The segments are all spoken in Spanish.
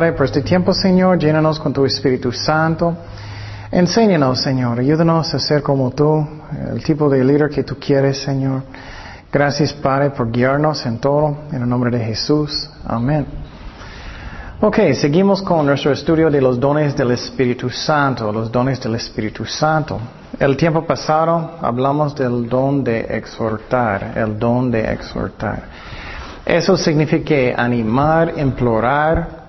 Padre, por este tiempo, Señor, llénanos con tu Espíritu Santo. Enséñanos, Señor, ayúdanos a ser como tú, el tipo de líder que tú quieres, Señor. Gracias, Padre, por guiarnos en todo, en el nombre de Jesús. Amén. Ok, seguimos con nuestro estudio de los dones del Espíritu Santo, los dones del Espíritu Santo. El tiempo pasado hablamos del don de exhortar, el don de exhortar. Eso significa animar, implorar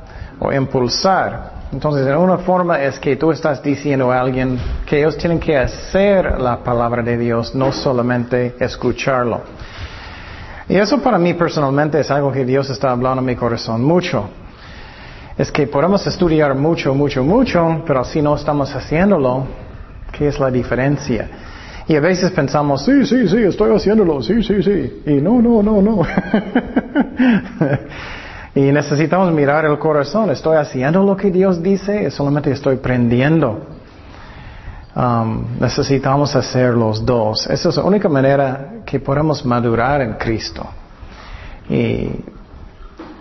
o impulsar. Entonces, en una forma es que tú estás diciendo a alguien que ellos tienen que hacer la palabra de Dios, no solamente escucharlo. Y eso para mí personalmente es algo que Dios está hablando en mi corazón mucho. Es que podemos estudiar mucho, mucho, mucho, pero si no estamos haciéndolo, ¿qué es la diferencia? Y a veces pensamos, sí, sí, sí, estoy haciéndolo, sí, sí, sí. Y no, no, no, no. y necesitamos mirar el corazón. ¿Estoy haciendo lo que Dios dice? ¿Solamente estoy prendiendo? Um, necesitamos hacer los dos. Esa es la única manera que podemos madurar en Cristo. Y,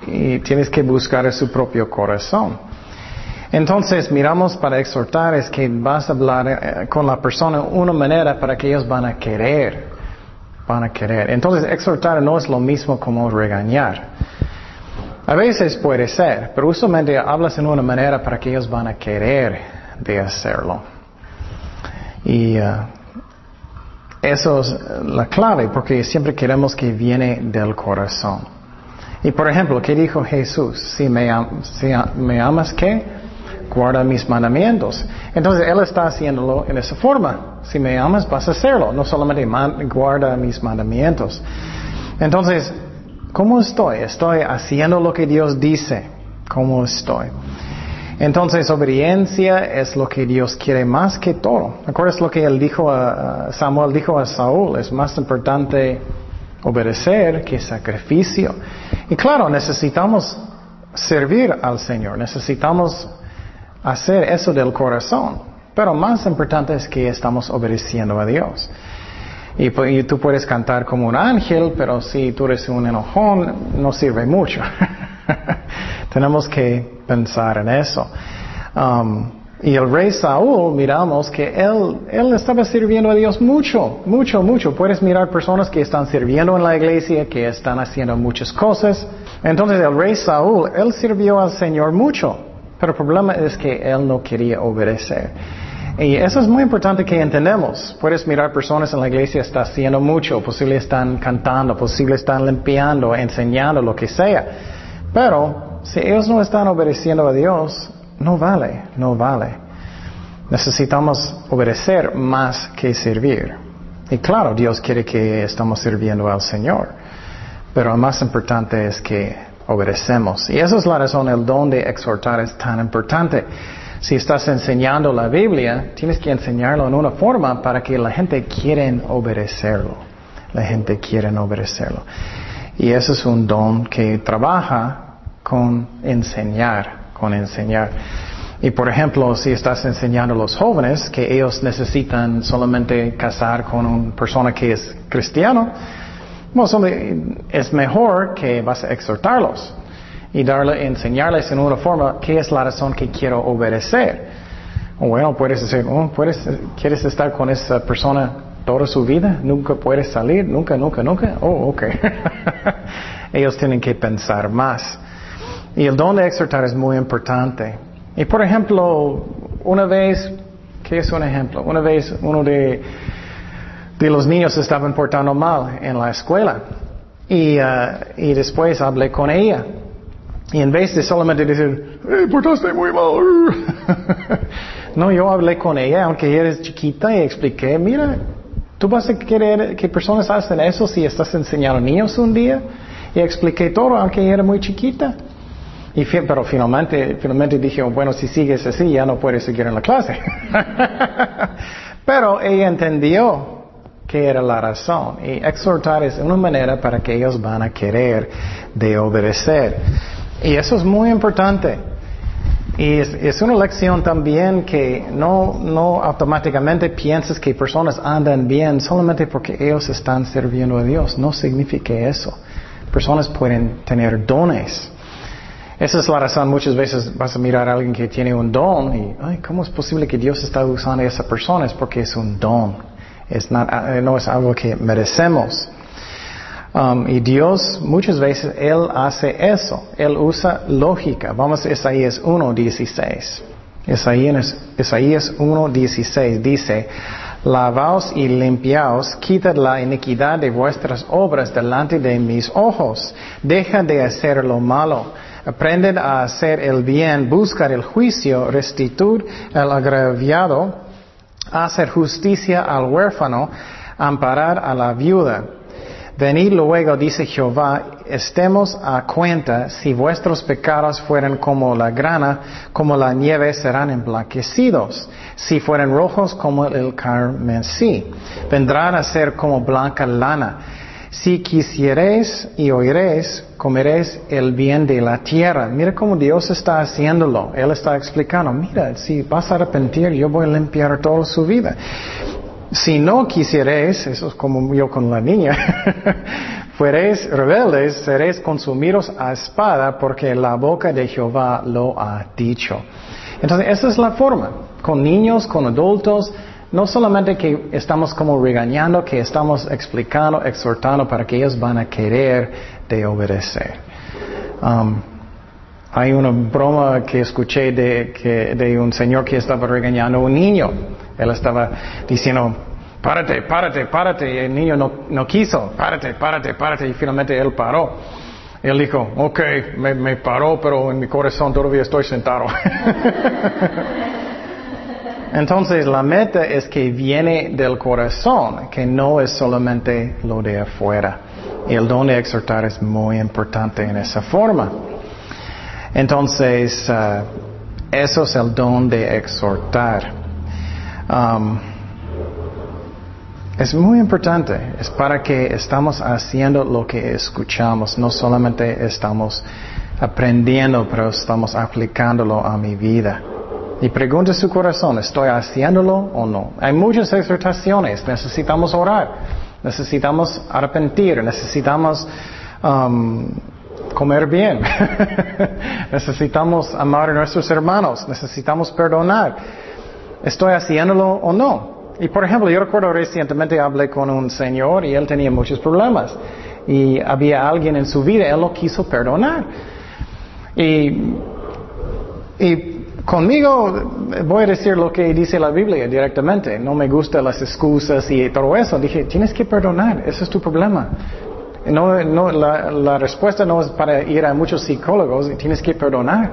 y tienes que buscar su propio corazón. Entonces, miramos para exhortar es que vas a hablar eh, con la persona una manera para que ellos van a querer. Van a querer. Entonces, exhortar no es lo mismo como regañar. A veces puede ser, pero usualmente hablas en una manera para que ellos van a querer hacerlo. Y uh, eso es la clave, porque siempre queremos que viene del corazón. Y por ejemplo, ¿qué dijo Jesús? Si me, si me amas, ¿qué? Guarda mis mandamientos. Entonces Él está haciéndolo en esa forma. Si me amas, vas a hacerlo. No solamente guarda mis mandamientos. Entonces, ¿cómo estoy? ¿Estoy haciendo lo que Dios dice? ¿Cómo estoy? Entonces, obediencia es lo que Dios quiere más que todo. ¿Recuerdas lo que él dijo a, Samuel dijo a Saúl? Es más importante obedecer que sacrificio. Y claro, necesitamos servir al Señor, necesitamos hacer eso del corazón. Pero más importante es que estamos obedeciendo a Dios. Y, y, tú puedes cantar como un ángel, pero si tú eres un enojón, no sirve mucho. Tenemos que pensar en eso. Um, y el rey Saúl, miramos que él, él estaba sirviendo a Dios mucho, mucho, mucho. Puedes mirar personas que están sirviendo en la iglesia, que están haciendo muchas cosas. Entonces el rey Saúl, él sirvió al Señor mucho. Pero el problema es que él no quería obedecer. Y eso es muy importante que entendamos. Puedes mirar personas en la iglesia están haciendo mucho, posible están cantando, posible están limpiando, enseñando, lo que sea. Pero si ellos no están obedeciendo a Dios, no vale, no vale. Necesitamos obedecer más que servir. Y claro, Dios quiere que estamos sirviendo al Señor. Pero lo más importante es que obedecemos. Y esa es la razón, el don de exhortar es tan importante. Si estás enseñando la Biblia, tienes que enseñarlo en una forma para que la gente quiera obedecerlo. La gente quiere obedecerlo. Y ese es un don que trabaja con enseñar, con enseñar. Y por ejemplo, si estás enseñando a los jóvenes que ellos necesitan solamente casar con una persona que es cristiano, es mejor que vas a exhortarlos y darle, enseñarles en una forma qué es la razón que quiero obedecer. Bueno, puedes decir, oh, ¿puedes, ¿quieres estar con esa persona toda su vida, nunca puedes salir, nunca, nunca, nunca. Oh, ok. Ellos tienen que pensar más. Y el don de exhortar es muy importante. Y por ejemplo, una vez, ¿qué es un ejemplo? Una vez uno de, de los niños estaban portando mal en la escuela. Y, uh, y después hablé con ella. Y en vez de solamente decir, hey, portaste muy mal. no, yo hablé con ella, aunque eres chiquita, y expliqué, mira, ¿Tú vas a querer que personas hacen eso si estás enseñando niños un día? Y expliqué todo, aunque era muy chiquita. Y, pero finalmente, finalmente dije, bueno, si sigues así, ya no puedes seguir en la clase. pero ella entendió que era la razón. Y exhortar es una manera para que ellos van a querer de obedecer. Y eso es muy importante. Y es, una lección también que no, no automáticamente piensas que personas andan bien solamente porque ellos están sirviendo a Dios. No significa eso. Personas pueden tener dones. Esa es la razón, muchas veces vas a mirar a alguien que tiene un don y, ay, ¿cómo es posible que Dios está usando a esa persona? Es porque es un don. Es eh, no es algo que merecemos. Um, y Dios muchas veces Él hace eso. Él usa lógica. Vamos a Isaías 1.16. Isaías, Isaías 1.16 dice, Lavaos y limpiaos, quitad la iniquidad de vuestras obras delante de mis ojos. Deja de hacer lo malo. Aprended a hacer el bien, buscar el juicio, restituir al agraviado, hacer justicia al huérfano, amparar a la viuda Venid luego, dice Jehová, estemos a cuenta, si vuestros pecados fueran como la grana, como la nieve serán emblanquecidos, si fueran rojos como el carmesí, vendrán a ser como blanca lana. Si quisiereis y oiréis, comeréis el bien de la tierra. Mira cómo Dios está haciéndolo. Él está explicando, mira, si vas a arrepentir, yo voy a limpiar toda su vida. Si no quisierais, eso es como yo con la niña, fuereis rebeldes, seréis consumidos a espada porque la boca de Jehová lo ha dicho. Entonces, esa es la forma. Con niños, con adultos, no solamente que estamos como regañando, que estamos explicando, exhortando para que ellos van a querer de obedecer. Um, hay una broma que escuché de, que, de un señor que estaba regañando a un niño. Él estaba diciendo, párate, párate, párate. Y el niño no, no quiso, párate, párate, párate. Y finalmente él paró. Él dijo, ok, me, paró, pero en mi corazón todavía estoy sentado. Entonces la meta es que viene del corazón, que no es solamente lo de afuera. Y el don de exhortar es muy importante en esa forma. Entonces, uh, eso es el don de exhortar. Um, es muy importante, es para que estamos haciendo lo que escuchamos, no solamente estamos aprendiendo, pero estamos aplicándolo a mi vida. Y pregunte su corazón, ¿estoy haciéndolo o no? Hay muchas exhortaciones, necesitamos orar, necesitamos arrepentir, necesitamos um, comer bien, necesitamos amar a nuestros hermanos, necesitamos perdonar. ¿Estoy haciéndolo o no? Y por ejemplo, yo recuerdo recientemente hablé con un señor y él tenía muchos problemas. Y había alguien en su vida, él lo quiso perdonar. Y, y conmigo voy a decir lo que dice la Biblia directamente. No me gustan las excusas y todo eso. Dije, tienes que perdonar, ese es tu problema. No, no, la, respuesta no es para ir a muchos psicólogos, tienes que perdonar.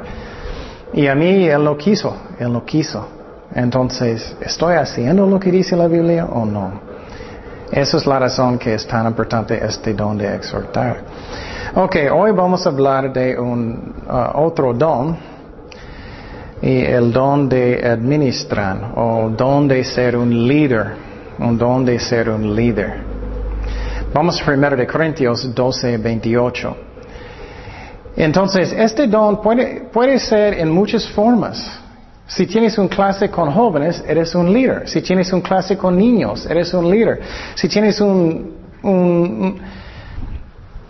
Y a mí él lo quiso, él lo quiso. Entonces, ¿estoy haciendo lo que dice la Biblia o no? Esa es la razón que es tan importante este don de exhortar. Ok, hoy vamos a hablar de un uh, otro don, y el don de administrar, o don de ser un líder, un don de ser un líder. Vamos a 1 de Corintios 12, 28. Entonces, este don puede, puede ser en muchas formas. Si tienes un clase con jóvenes, eres un líder. Si tienes un clase con niños, eres un líder. Si tienes un,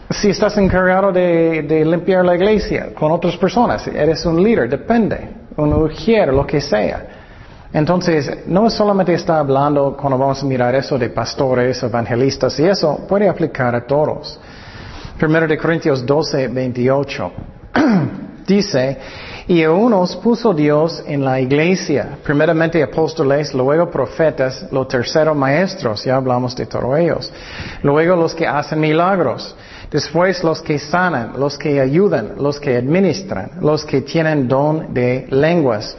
si estás encargado de, limpiar la iglesia con otras personas, eres un líder, depende, un ujier, lo que sea. Entonces, no solamente está hablando cuando vamos a mirar eso de pastores, evangelistas y eso, puede aplicar a todos. Primero de Corintios 12, 28. Dice, y a unos puso Dios en la iglesia, primeramente apóstoles, luego profetas, lo tercero maestros, ya hablamos de todos ellos, luego los que hacen milagros, después los que sanan, los que ayudan, los que administran, los que tienen don de lenguas.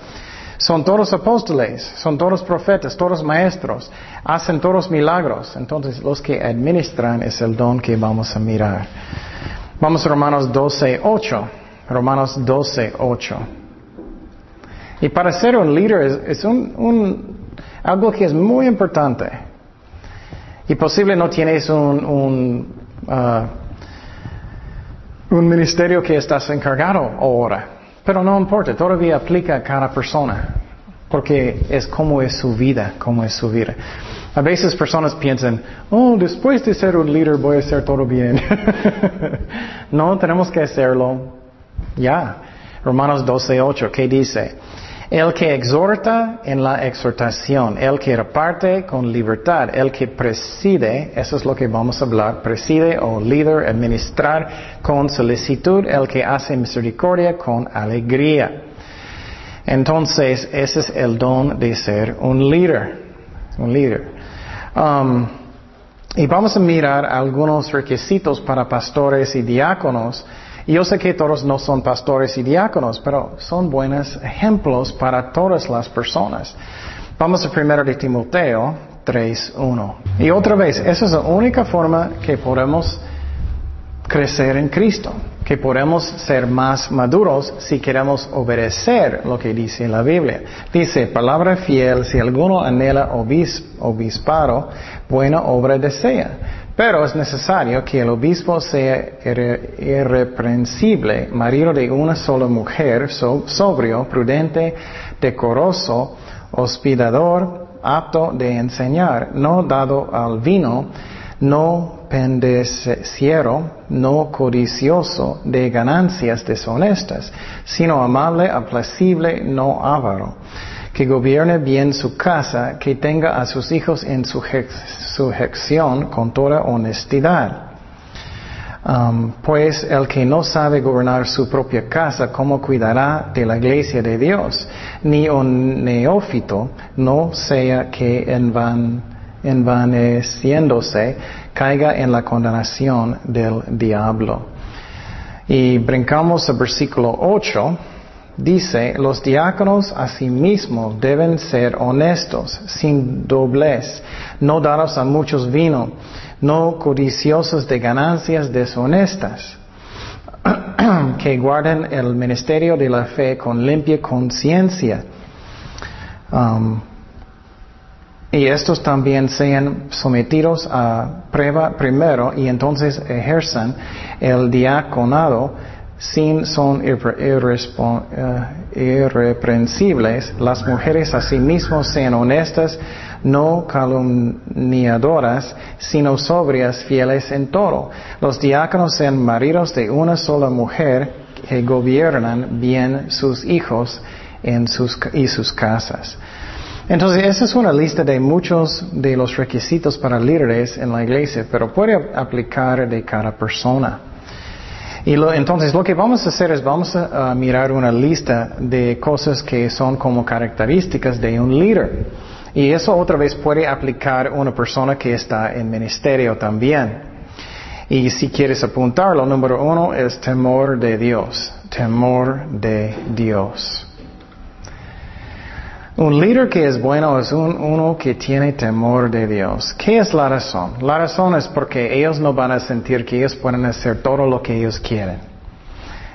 Son todos apóstoles, son todos profetas, todos maestros, hacen todos milagros. Entonces los que administran es el don que vamos a mirar. Vamos a Romanos 12, 8. Romanos 12, 8. Y para ser un líder es, un, algo que es muy importante. Y posible no tienes un, un, un ministerio que estás encargado ahora. Pero no importa, todavía aplica a cada persona. Porque es como es su vida, como es su vida. A veces personas piensan, oh, después de ser un líder voy a hacer todo bien. no, tenemos que hacerlo Ya. Romanos 12, 8, ¿qué dice? El que exhorta en la exhortación, el que reparte con libertad, el que preside, eso es lo que vamos a hablar, preside o líder, administrar con solicitud, el que hace misericordia con alegría. Entonces, ese es el don de ser un líder, un líder. Um, y vamos a mirar algunos requisitos para pastores y diáconos y yo sé que todos no son pastores y diáconos, pero son buenos ejemplos para todas las personas. Vamos a primero de Timoteo 3.1. Y otra vez, esa es la única forma que podemos crecer en Cristo, que podemos ser más maduros si queremos obedecer lo que dice la Biblia. Dice, palabra fiel, si alguno anhela obispado, buena obra desea. Pero es necesario que el obispo sea irreprensible, marido de una sola mujer, sobrio, prudente, decoroso, hospedador, apto de enseñar, no dado al vino, no pendeciero, no codicioso de ganancias deshonestas, sino amable, aplacible, no avaro que gobierne bien su casa, que tenga a sus hijos en sujeción con toda honestidad. Um, pues el que no sabe gobernar su propia casa, ¿cómo cuidará de la iglesia de Dios? Ni un neófito no sea que envaneciéndose caiga en la condenación del diablo. Y brincamos al versículo 8. Dice, los diáconos asimismo deben ser honestos, sin doblez, no daros a muchos vino, no codiciosos de ganancias deshonestas, que guarden el ministerio de la fe con limpia conciencia. Um, y estos también sean sometidos a prueba primero y entonces ejerzan el diaconado sin son eh, irreprensibles, las mujeres asimismo sean honestas, no calumniadoras, sino sobrias, fieles en todo. Los diáconos sean maridos de una sola mujer que gobiernan bien sus hijos en sus, y sus casas. Entonces, esa es una lista de muchos de los requisitos para líderes en la iglesia, pero puede aplicar de cada persona. Y entonces lo que vamos a hacer es vamos a, mirar una lista de cosas que son como características de un líder. Y eso otra vez puede aplicar una persona que está en ministerio también. Y si quieres apuntarlo, número uno es temor de Dios. Temor de Dios. Un líder que es bueno es uno que tiene temor de Dios. ¿Qué es la razón? La razón es porque ellos no van a sentir que ellos pueden hacer todo lo que ellos quieren.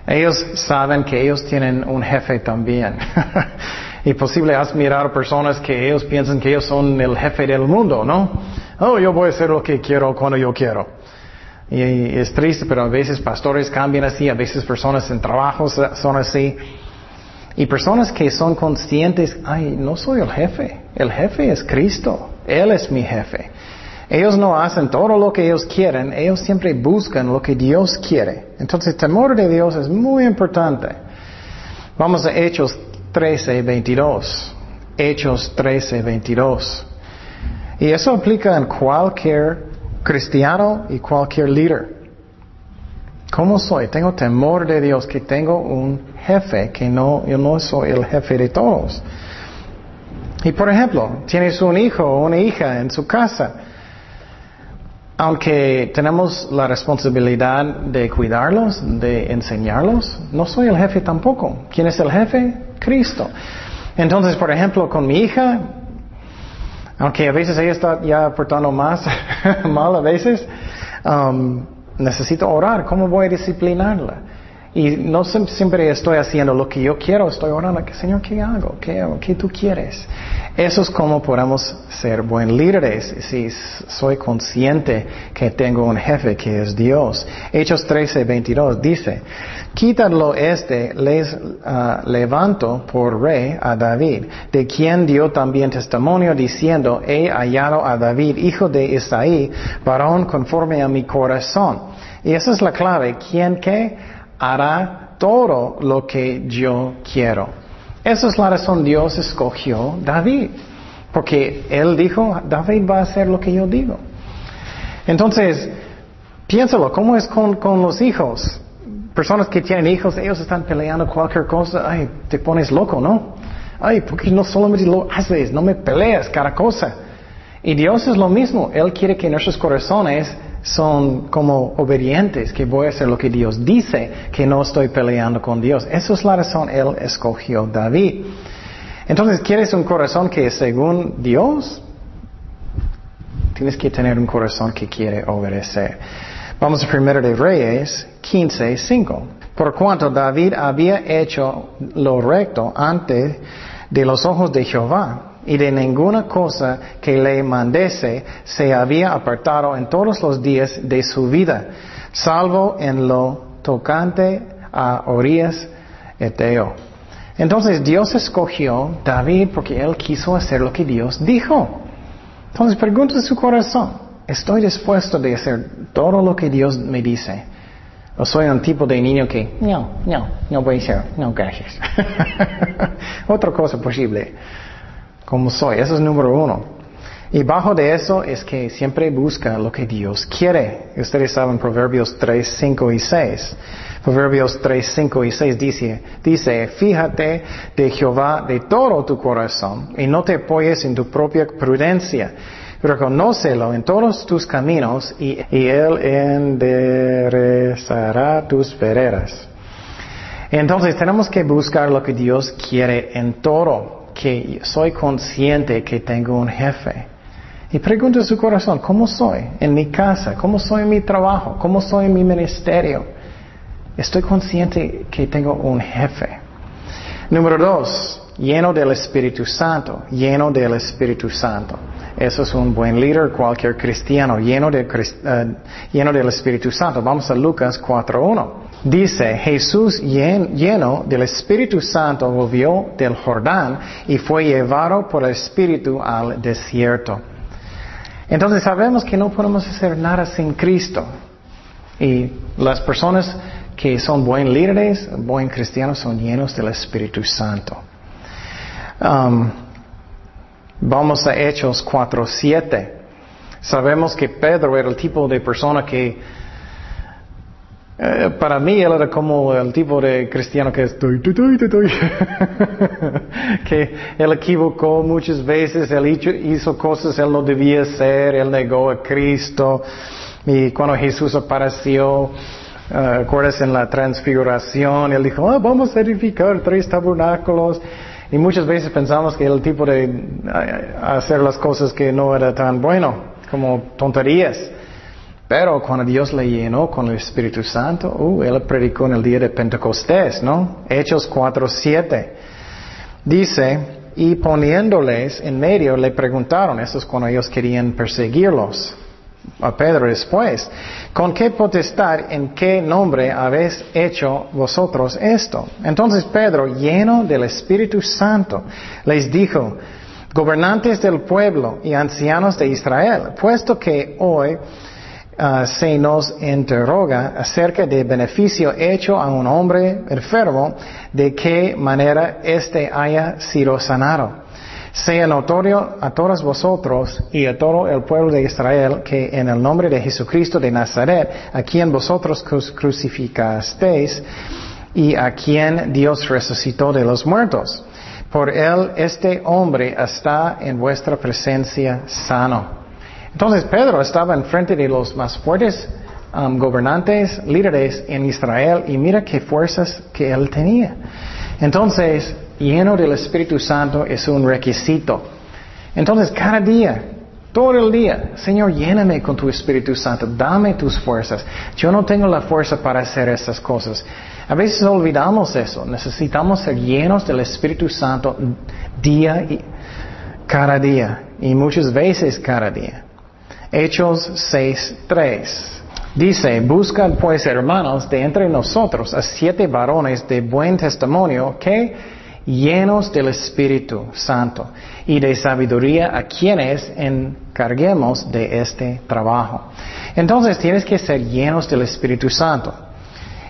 Ellos saben que ellos tienen un jefe también. y posible has mirado personas que ellos piensan que ellos son el jefe del mundo, ¿no? Oh, yo voy a hacer lo que quiero cuando yo quiero. Y es triste, pero a veces pastores cambian así, a veces personas en trabajos son así. Y personas que son conscientes, ay, no soy el jefe, el jefe es Cristo, Él es mi jefe. Ellos no hacen todo lo que ellos quieren, ellos siempre buscan lo que Dios quiere. Entonces, temor de Dios es muy importante. Vamos a Hechos 13, 22. Hechos 13, 22. Y eso aplica en cualquier cristiano y cualquier líder. ¿Cómo soy? Tengo temor de Dios, que tengo un jefe, que no, yo no soy el jefe de todos. Y por ejemplo, tienes un hijo o una hija en su casa. Aunque tenemos la responsabilidad de cuidarlos, de enseñarlos, no soy el jefe tampoco. ¿Quién es el jefe? Cristo. Entonces, por ejemplo, con mi hija, aunque a veces ella está ya portando más mal a veces, um, necesito orar, ¿cómo voy a disciplinarla? Y no siempre estoy haciendo lo que yo quiero, estoy orando, Señor, ¿qué hago? ¿Qué, ¿Qué tú quieres? Eso es como podemos ser buen líderes si soy consciente que tengo un jefe que es Dios. Hechos 13, 22 dice, quítalo este, les ah, levanto por rey a David, de quien dio también testimonio diciendo, he hallado a David, hijo de Isaí, varón conforme a mi corazón. Y esa es la clave, ¿quién qué? Hará todo lo que yo quiero. Esa es la razón Dios escogió David. Porque él dijo, David va a hacer lo que yo digo. Entonces, piénsalo, ¿cómo es con, con los hijos? Personas que tienen hijos, ellos están peleando cualquier cosa, ay, te pones loco, ¿no? Ay, ¿por qué no solamente lo haces? No me peleas cada cosa. Y Dios es lo mismo. Él quiere que nuestros corazones son como obedientes, que voy a hacer lo que Dios dice, que no estoy peleando con Dios. Esa es la razón Él escogió David. Entonces, ¿quieres un corazón que es según Dios? Tienes que tener un corazón que quiere obedecer. Vamos a primero de Reyes 15, 5. Por cuanto David había hecho lo recto ante de los ojos de Jehová, y de ninguna cosa que le mandese se había apartado en todos los días de su vida, salvo en lo tocante a Orías Eteo. Entonces Dios escogió David porque él quiso hacer lo que Dios dijo. Entonces pregunta su corazón, ¿estoy dispuesto de hacer todo lo que Dios me dice? ¿O soy un tipo de niño que, no, no, no voy a hacer, no, gracias? Otra cosa posible, como soy, eso es número uno. Y bajo de eso es que siempre busca lo que Dios quiere. Ustedes saben Proverbios 3, 5 y 6. Proverbios 3, 5 y 6 dice, dice, fíjate de Jehová de todo tu corazón y no te apoyes en tu propia prudencia. Reconócelo en todos tus caminos y, y Él enderezará tus veredas. Entonces tenemos que buscar lo que Dios quiere en todo, que soy consciente que tengo un jefe. Y pregunta a su corazón, ¿cómo soy en mi casa? ¿Cómo soy en mi trabajo? ¿Cómo soy en mi ministerio? Estoy consciente que tengo un jefe. Número dos, lleno del Espíritu Santo, lleno del Espíritu Santo. Eso es un buen líder, cualquier cristiano, lleno, de, uh, lleno del Espíritu Santo. Vamos a Lucas 4.1. Dice, Jesús lleno del Espíritu Santo volvió del Jordán y fue llevado por el Espíritu al desierto. Entonces sabemos que no podemos hacer nada sin Cristo. Y las personas que son buen líderes, buen cristianos, son llenos del Espíritu Santo. Um, vamos a Hechos 4.7. Sabemos que Pedro era el tipo de persona que, eh, para mí, él era como el tipo de cristiano que estoy, que él equivocó muchas veces, él hizo, cosas él no debía hacer, él negó a Cristo, y cuando Jesús apareció, Uh, ¿Acuerdas en la transfiguración? Él dijo, ah, vamos a edificar tres tabernáculos. Y muchas veces pensamos que el tipo de hacer las cosas que no era tan bueno, como tonterías. Pero cuando Dios le llenó con el Espíritu Santo, uh, Él predicó en el día de Pentecostés, ¿no? Hechos 4.7. Dice, y poniéndoles en medio le preguntaron, eso es cuando ellos querían perseguirlos a Pedro después, ¿con qué potestad, en qué nombre habéis hecho vosotros esto? Entonces Pedro, lleno del Espíritu Santo, les dijo, gobernantes del pueblo y ancianos de Israel, puesto que hoy uh, se nos interroga acerca del beneficio hecho a un hombre enfermo, de qué manera éste haya sido sanado sea notorio a todos vosotros y a todo el pueblo de Israel que en el nombre de Jesucristo de Nazaret, a quien vosotros crucificasteis y a quien Dios resucitó de los muertos, por él este hombre está en vuestra presencia sano. Entonces Pedro estaba enfrente de los más fuertes um, gobernantes, líderes en Israel y mira qué fuerzas que él tenía. Entonces, lleno del Espíritu Santo es un requisito. Entonces, cada día, todo el día, Señor, lléname con tu Espíritu Santo, dame tus fuerzas. Yo no tengo la fuerza para hacer estas cosas. A veces olvidamos eso. Necesitamos ser llenos del Espíritu Santo día y cada día y muchas veces cada día. Hechos 6.3 Dice, buscan pues hermanos de entre nosotros a siete varones de buen testimonio que llenos del Espíritu Santo y de sabiduría a quienes encarguemos de este trabajo. Entonces tienes que ser llenos del Espíritu Santo.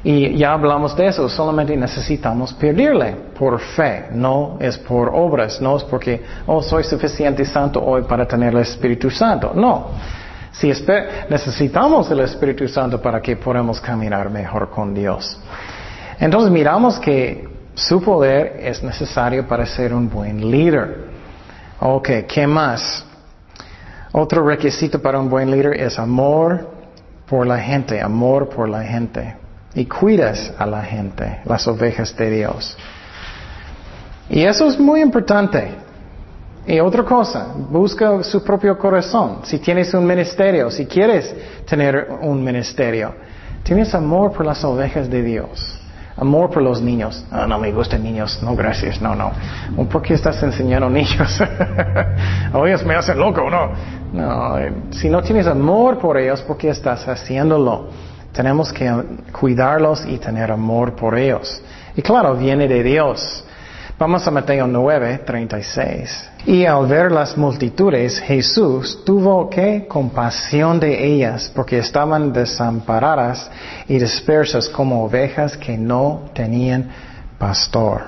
Y ya hablamos de eso, solamente necesitamos pedirle por fe, no es por obras, no es porque, oh, soy suficiente santo hoy para tener el Espíritu Santo. No. Si necesitamos el Espíritu Santo para que podamos caminar mejor con Dios. Entonces miramos que su poder es necesario para ser un buen líder. Ok, ¿qué más? Otro requisito para un buen líder es amor por la gente, amor por la gente. Y cuidas a la gente, las ovejas de Dios. Y eso es muy importante. Y otra cosa, busca su propio corazón. Si tienes un ministerio, si quieres tener un ministerio, tienes amor por las ovejas de Dios. Amor por los niños. No, no me gustan niños. No, gracias. No, no. ¿Por qué estás enseñando niños? o ellos me hacen loco, no. No, eh, si no tienes amor por ellos, ¿por qué estás haciéndolo? Tenemos que cuidarlos y tener amor por ellos. Y claro, viene de Dios. Vamos a Mateo 9, 36. Y al ver las multitudes, Jesús tuvo que compasión de ellas, porque estaban desamparadas y dispersas como ovejas que no tenían pastor.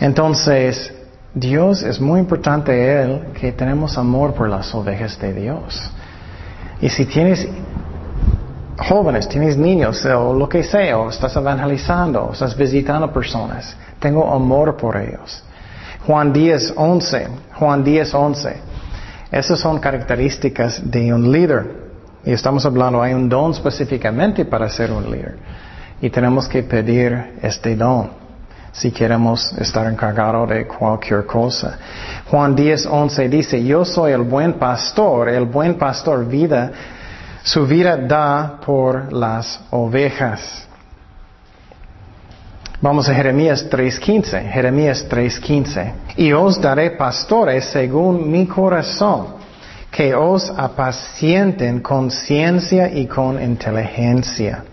Entonces, Dios es muy importante Él que tenemos amor por las ovejas de Dios. Y si tienes jóvenes, tienes niños, o lo que sea, o estás evangelizando, o estás visitando personas, tengo amor por ellos. Juan 10, 11. Juan 10, 11. Esas son características de un líder. Y estamos hablando, hay un don específicamente para ser un líder. Y tenemos que pedir este don si queremos estar encargados de cualquier cosa. Juan 10, 11 dice, yo soy el buen pastor, el buen pastor vida, su vida da por las ovejas. Vamos a Jeremías 3.15. Jeremías 3.15. Y os daré pastores según mi corazón, que os apacienten con ciencia y con inteligencia.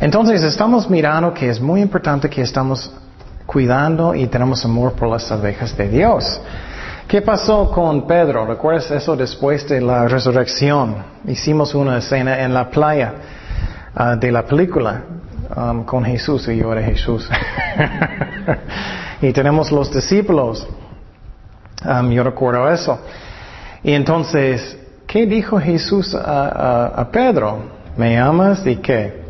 Entonces estamos mirando que es muy importante que estamos cuidando y tenemos amor por las abejas de Dios. ¿Qué pasó con Pedro? ¿Recuerdas eso después de la resurrección? Hicimos una escena en la playa ah, de la película. Um, con Jesús y yo era Jesús. y tenemos los discípulos. Um, yo recuerdo eso. Y entonces, ¿qué dijo Jesús a, Pedro? ¿Me amas y qué?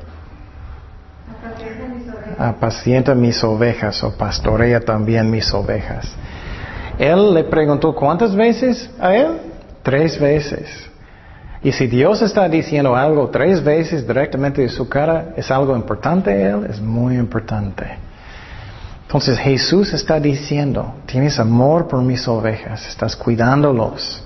Apacienta mis ovejas o pastorea también mis ovejas. Él le preguntó cuántas veces a él? Tres veces. Y si Dios está diciendo algo tres veces directamente de su cara, ¿es algo importante a Él? Es muy importante. Entonces Jesús está diciendo, tienes amor por mis ovejas, estás cuidándolos.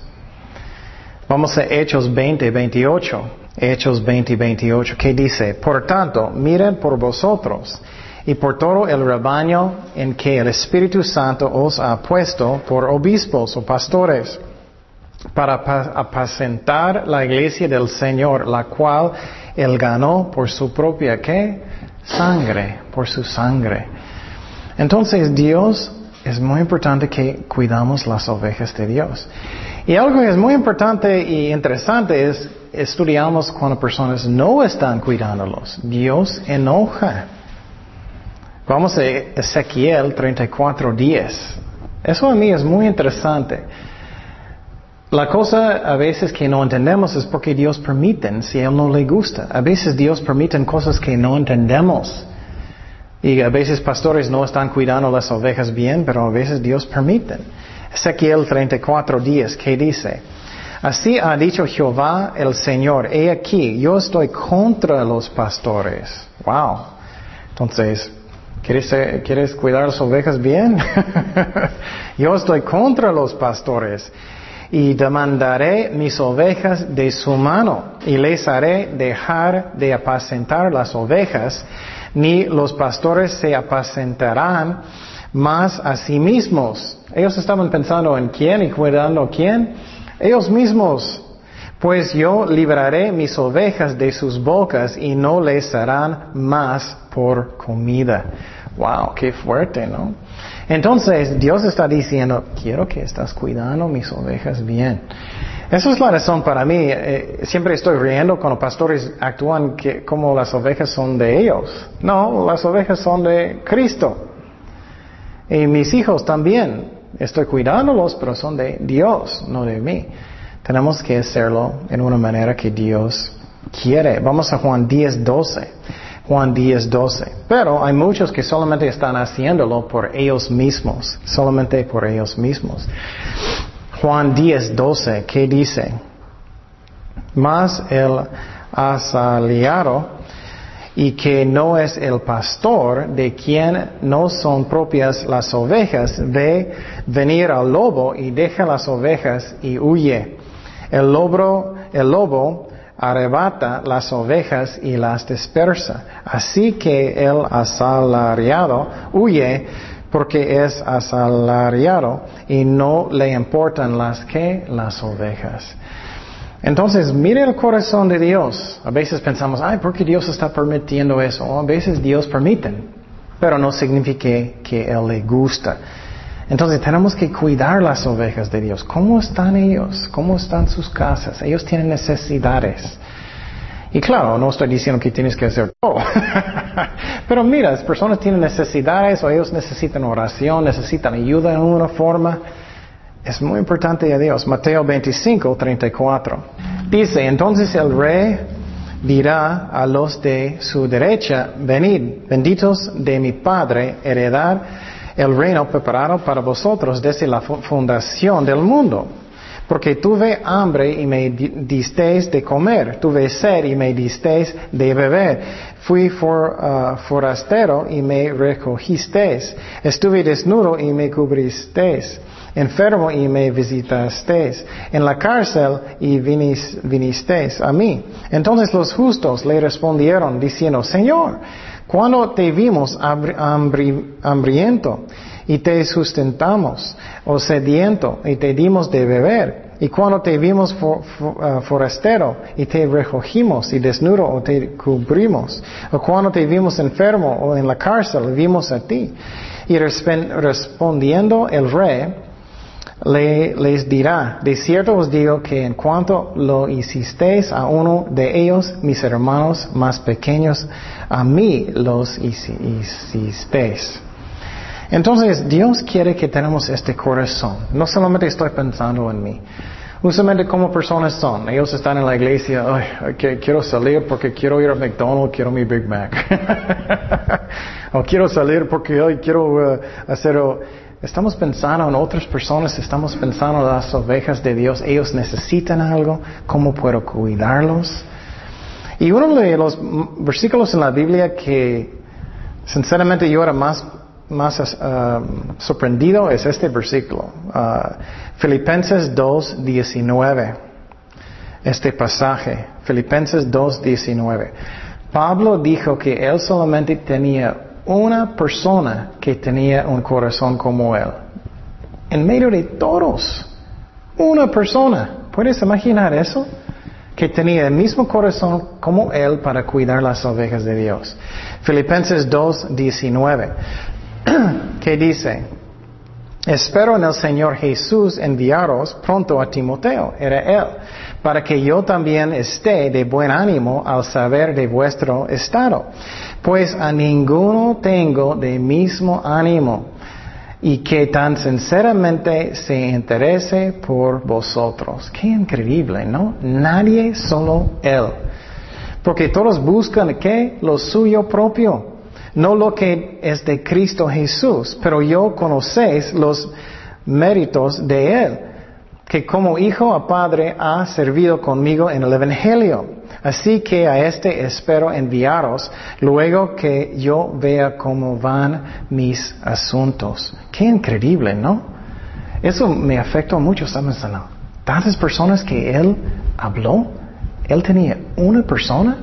Vamos a Hechos 20, 28. Hechos 20, 28, ¿Qué dice, por tanto, miren por vosotros y por todo el rebaño en que el Espíritu Santo os ha puesto por obispos o pastores para apacentar la iglesia del Señor, la cual Él ganó por su propia, ¿qué? Sangre, por su sangre. Entonces Dios es muy importante que cuidamos las ovejas de Dios. Y algo que es muy importante y interesante es estudiamos cuando personas no están cuidándolos. Dios enoja. Vamos a Ezequiel 34.10. Eso a mí es muy interesante. La cosa a veces que no entendemos es porque Dios permite si a Él no le gusta. A veces Dios permite cosas que no entendemos. Y a veces pastores no están cuidando las ovejas bien, pero a veces Dios permite. Ezequiel 34 días, ¿qué dice? Así ha dicho Jehová el Señor, he aquí, yo estoy contra los pastores. Wow. Entonces, ¿quieres, ¿quieres cuidar las ovejas bien? yo estoy contra los pastores y demandaré mis ovejas de su mano y les haré dejar de apacentar las ovejas, ni los pastores se apacentarán más a sí mismos. Ellos estaban pensando en quién y cuidando quién. Ellos mismos. Pues yo libraré mis ovejas de sus bocas y no les harán más por comida. Wow, qué fuerte, ¿no? Entonces Dios está diciendo, quiero que estás cuidando mis ovejas bien. Esa es la razón para mí. Eh, siempre estoy riendo cuando pastores actúan como las ovejas son de ellos. No, las ovejas son de Cristo. Y mis hijos también. Estoy cuidándolos, pero son de Dios, no de mí. Tenemos que hacerlo en una manera que Dios quiere. Vamos a Juan 10, 12. Juan 10, 12. Pero hay muchos que solamente están haciéndolo por ellos mismos. Solamente por ellos mismos. Juan 10, 12, ¿qué dice? Más el asaliado y que no es el pastor de quien no son propias las ovejas, ve venir al lobo y deja las ovejas y huye. El lobo, el lobo arrebata las ovejas y las dispersa. Así que el asalariado huye porque es asalariado y no le importan las que las ovejas. Entonces, mire el corazón de Dios. A veces pensamos, ay, ¿por qué Dios está permitiendo eso? A veces Dios permite, pero no significa que Él le gusta. Entonces tenemos que cuidar las ovejas de Dios. ¿Cómo están ellos? ¿Cómo están sus casas? Ellos tienen necesidades. Y claro, no estoy diciendo que tienes que hacer todo. Pero mira, las personas tienen necesidades o ellos necesitan oración, necesitan ayuda en una forma. Es muy importante a Dios. Mateo 25, 34. Dice, entonces el rey dirá a los de su derecha, venid, benditos de mi Padre, heredar el reino preparado para vosotros desde la fundación del mundo. Porque tuve hambre y me disteis de comer, tuve sed y me disteis de beber, fui for, uh, forastero y me recogisteis, estuve desnudo y me cubristeis, enfermo y me visitasteis, en la cárcel y vinisteis a mí. Entonces los justos le respondieron diciendo, Señor, cuando te vimos hambriento y te sustentamos, o sediento y te dimos de beber, y cuando te vimos uh, forastero y te recogimos y desnudo o te cubrimos, o cuando te vimos enfermo o en la cárcel, vimos a ti. Y respondiendo el rey, le, les dirá, de cierto os digo que en cuanto lo hicisteis a uno de ellos, mis hermanos más pequeños, a mí los hicisteis. Entonces, Dios quiere que tenemos este corazón. No solamente estoy pensando en mí. Usualmente como personas son. Ellos están en la iglesia, Ay, quiero salir porque quiero ir a McDonald's, quiero mi Big Mac. o quiero salir porque hoy quiero uh, hacer... Estamos pensando en otras personas, estamos pensando en las ovejas de Dios. Ellos necesitan algo, ¿cómo puedo cuidarlos? Y uno de los versículos en la Biblia que sinceramente yo era más, más uh, sorprendido es este versículo. Uh, Filipenses 2, 19. Este pasaje, Filipenses 2, 19. Pablo dijo que él solamente tenía una persona que tenía un corazón como él. En medio de todos. Una persona. ¿Puedes imaginar eso? Que tenía el mismo corazón como él para cuidar las ovejas de Dios. Filipenses 2, 19. ¿Qué dice? Espero en el Señor Jesús enviaros pronto a Timoteo, era él, para que yo también esté de buen ánimo al saber de vuestro estado pues a ninguno tengo de mismo ánimo y que tan sinceramente se interese por vosotros. Qué increíble, ¿no? Nadie, solo Él. Porque todos buscan qué? Lo suyo propio, no lo que es de Cristo Jesús, pero yo conocéis los méritos de Él, que como hijo a padre ha servido conmigo en el Evangelio Así que a este espero enviaros luego que yo vea cómo van mis asuntos. Qué increíble, ¿no? Eso me afectó mucho, ¿sabes? Tantas personas que él habló, él tenía una persona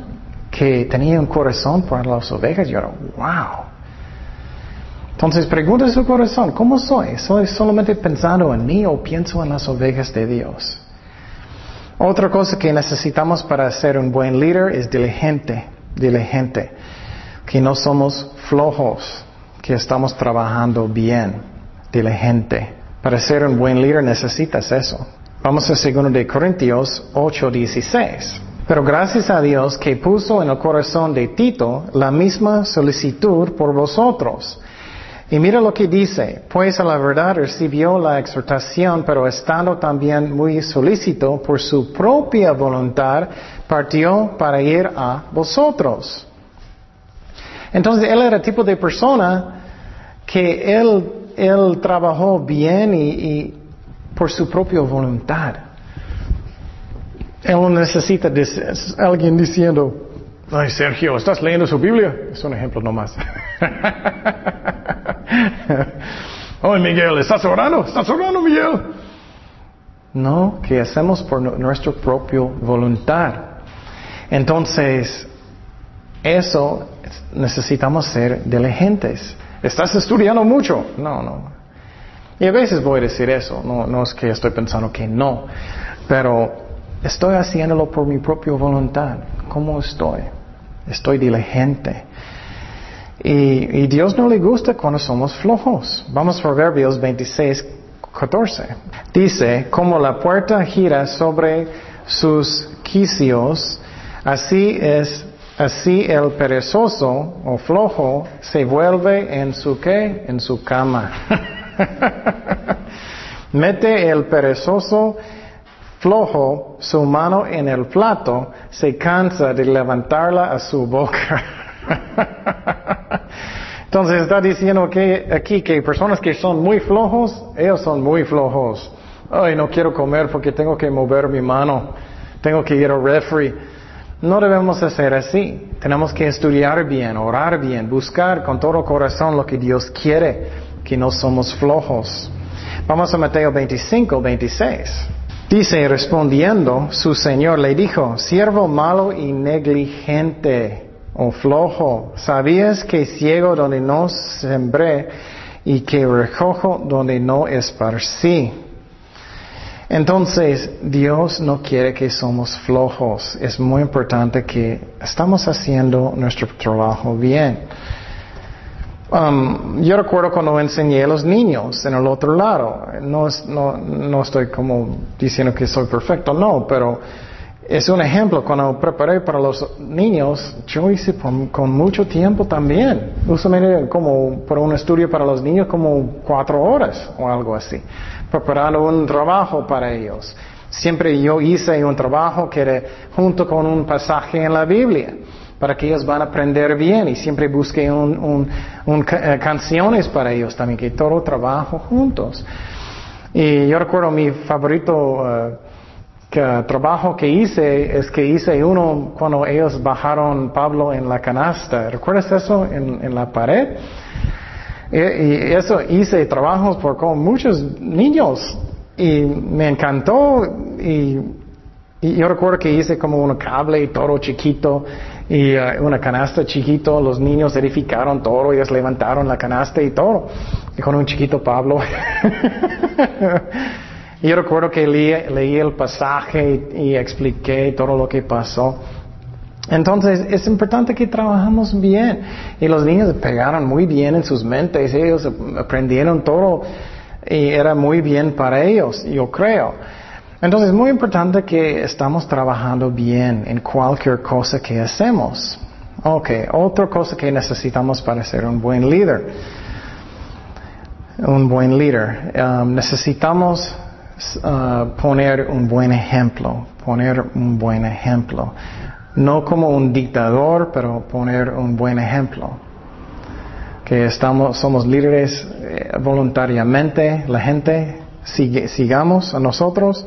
que tenía un corazón para las ovejas yo wow. Entonces pregunta su corazón, ¿cómo soy? ¿Soy solamente pensando en mí o pienso en las ovejas de Dios? Otra cosa que necesitamos para ser un buen líder es diligente, diligente, que no somos flojos, que estamos trabajando bien, diligente. Para ser un buen líder necesitas eso. Vamos a 2 de Corintios 8, 16. Pero gracias a Dios que puso en el corazón de Tito la misma solicitud por vosotros. Y mira lo que dice, pues a la verdad recibió la exhortación, pero estando también muy solícito por su propia voluntad, partió para ir a vosotros. Entonces él era el tipo de persona que él, él trabajó bien y, y por su propia voluntad. Él no necesita alguien diciendo, ay Sergio, ¿estás leyendo su Biblia? Es un ejemplo nomás. ay Miguel, ¿estás orando? ¿Estás orando Miguel? No, que hacemos por nuestra propia voluntad. Entonces, eso necesitamos ser diligentes. ¿Estás estudiando mucho? No, no. Y a veces voy a decir eso, no, no es que estoy pensando que no, pero Estoy haciéndolo por mi propia voluntad. ¿Cómo estoy? Estoy diligente. Y, Dios no le gusta cuando somos flojos. Vamos a Proverbios 26, 14. Dice, como la puerta gira sobre sus quicios, así es, así el perezoso o flojo se vuelve en su qué? En su cama. Mete el perezoso flojo su mano en el plato, se cansa de levantarla a su boca. Entonces está diciendo que aquí que personas que son muy flojos, ellos son muy flojos. Ay, no quiero comer porque tengo que mover mi mano, tengo que ir al refri. No debemos hacer así. Tenemos que estudiar bien, orar bien, buscar con todo corazón lo que Dios quiere, que no somos flojos. Vamos a Mateo 25, 26. Dice, respondiendo, su señor le dijo, siervo malo y negligente o flojo, ¿sabías que ciego donde no sembré y que recojo donde no esparcí? Entonces, Dios no quiere que somos flojos. Es muy importante que estamos haciendo nuestro trabajo bien. Um, yo recuerdo cuando enseñé a los niños en el otro lado. No, no, no estoy como diciendo que soy perfecto, no, pero es un ejemplo. Cuando preparé para los niños, yo hice con mucho tiempo también. Usualmente como por un estudio para los niños como cuatro horas o algo así. Preparando un trabajo para ellos. Siempre yo hice un trabajo que era junto con un pasaje en la Biblia para que ellos van a aprender bien y siempre busque un, eh, canciones para ellos también, que todo trabajo juntos. Y yo recuerdo mi favorito eh, trabajo que hice es que hice uno cuando ellos bajaron Pablo en la canasta. ¿Recuerdas eso en, la pared? Y, eso hice trabajos por con muchos niños y me encantó y, y yo recuerdo que hice como un cable y todo chiquito y uh, una canasta chiquito, los niños edificaron todo, ellos levantaron la canasta y todo, y con un chiquito Pablo. y yo recuerdo que leí, el pasaje y, expliqué todo lo que pasó. Entonces es importante que trabajamos bien y los niños pegaron muy bien en sus mentes, ellos aprendieron todo y era muy bien para ellos, yo creo. Entonces es muy importante que estamos trabajando bien en cualquier cosa que hacemos. Ok, otra cosa que necesitamos para ser un buen líder. Un buen líder. Um, necesitamos uh, poner un buen ejemplo. Poner un buen ejemplo. No como un dictador, pero poner un buen ejemplo. Que estamos, somos líderes eh, voluntariamente, la gente sigamos a nosotros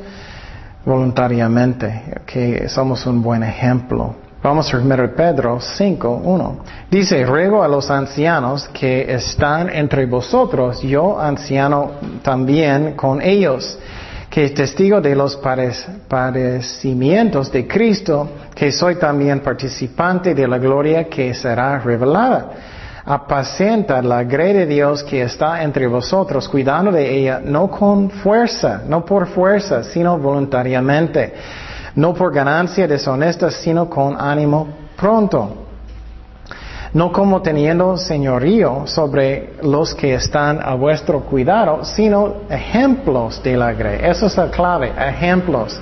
voluntariamente, que somos un buen ejemplo. Vamos a ver Pedro 5, 1. Dice, ruego a los ancianos que están entre vosotros, yo anciano también con ellos, que es testigo de los padecimientos de Cristo, que soy también participante de la gloria que será revelada. Apacienta la grey de Dios que está entre vosotros, cuidando de ella, no con fuerza, no por fuerza, sino voluntariamente, no por ganancia deshonesta, sino con ánimo pronto, no como teniendo señorío sobre los que están a vuestro cuidado, sino ejemplos de la gracia. Esa es la clave, ejemplos.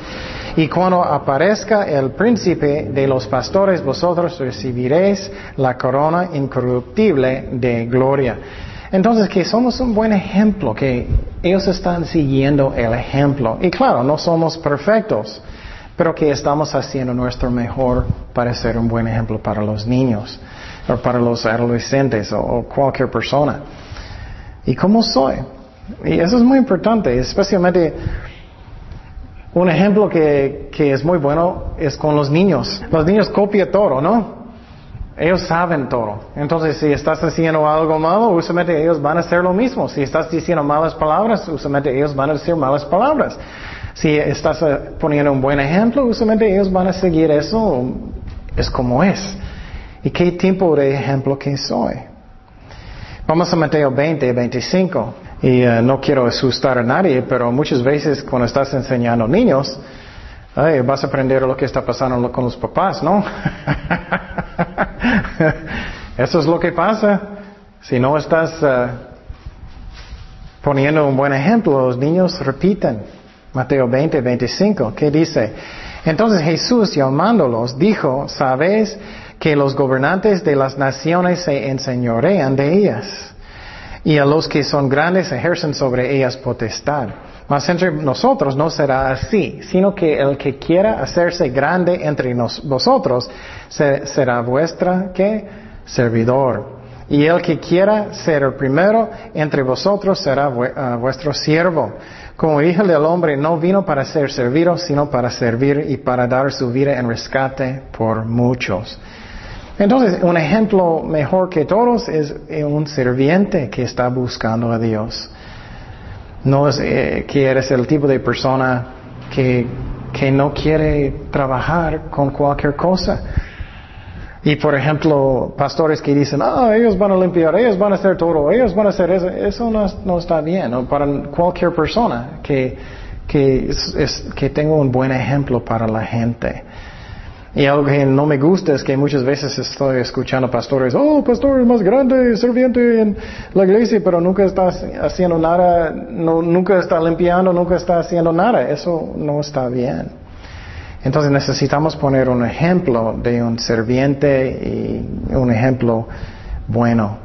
Y cuando aparezca el príncipe de los pastores, vosotros recibiréis la corona incorruptible de gloria. Entonces, que somos un buen ejemplo, que ellos están siguiendo el ejemplo. Y claro, no somos perfectos, pero que estamos haciendo nuestro mejor para ser un buen ejemplo para los niños, o para los adolescentes, o, cualquier persona. ¿Y cómo soy? Y eso es muy importante, especialmente un ejemplo que, que, es muy bueno es con los niños. Los niños copian todo, ¿no? Ellos saben todo. Entonces, si estás haciendo algo malo, usualmente ellos van a hacer lo mismo. Si estás diciendo malas palabras, usualmente ellos van a decir malas palabras. Si estás eh, poniendo un buen ejemplo, usualmente ellos van a seguir eso. Es como es. ¿Y qué tipo de ejemplo que soy? Vamos a Mateo 20, 25. Y uh, no quiero asustar a nadie, pero muchas veces cuando estás enseñando niños, ay, vas a aprender lo que está pasando con los papás, ¿no? Eso es lo que pasa. Si no estás uh, poniendo un buen ejemplo, los niños repiten. Mateo 20, 25, ¿qué dice? Entonces Jesús, llamándolos, dijo, ¿sabéis que los gobernantes de las naciones se enseñorean de ellas? y a los que son grandes ejercen sobre ellas potestad. Mas entre nosotros no será así, sino que el que quiera hacerse grande entre vosotros será vuestra ¿qué? servidor. Y el que quiera ser el primero entre vosotros será ah, vuestro siervo. Como hijo del hombre no vino para ser servido, sino para servir y para dar su vida en rescate por muchos. Entonces, un ejemplo mejor que todos es eh, un serviente que está buscando a Dios. No es eh, que eres el tipo de persona que, que no quiere trabajar con cualquier cosa. Y por ejemplo, pastores que dicen, ah, ellos van a limpiar, ellos van a hacer todo, ellos van a hacer eso, eso no, no está bien. Para cualquier persona que, que, es, que tenga un buen ejemplo para la gente. Y algo que no me gusta es que muchas veces estoy escuchando pastores, oh, pastor más grande, serviente en la iglesia, pero nunca está haciendo nada, no, nunca está limpiando, nunca está haciendo nada. Eso no está bien. Entonces necesitamos poner un ejemplo de un serviente y un ejemplo bueno.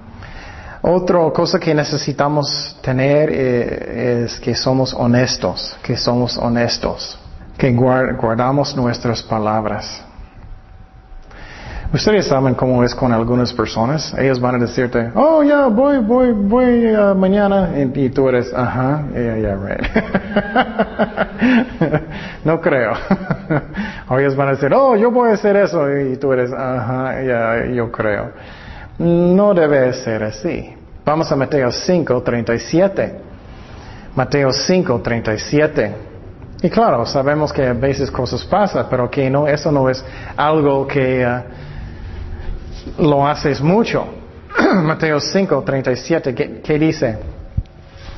Otra cosa que necesitamos tener eh, es que somos honestos, que somos honestos, que guardamos nuestras palabras. Ustedes saben cómo es con algunas personas. Ellos van a decirte, oh, ya, voy, voy, voy uh, mañana. Y, tú eres, ajá, yeah, yeah, right. no creo. o ellos van a decir, oh, yo voy a hacer eso. Y tú eres, ajá, ya, yo creo. No debe ser así. Vamos a Mateo 5, 37. Mateo 5, 37. Y claro, sabemos que a veces cosas pasan, pero que no, eso no es algo que... Uh, lo haces mucho. Mateo 5, 37, ¿qué, dice?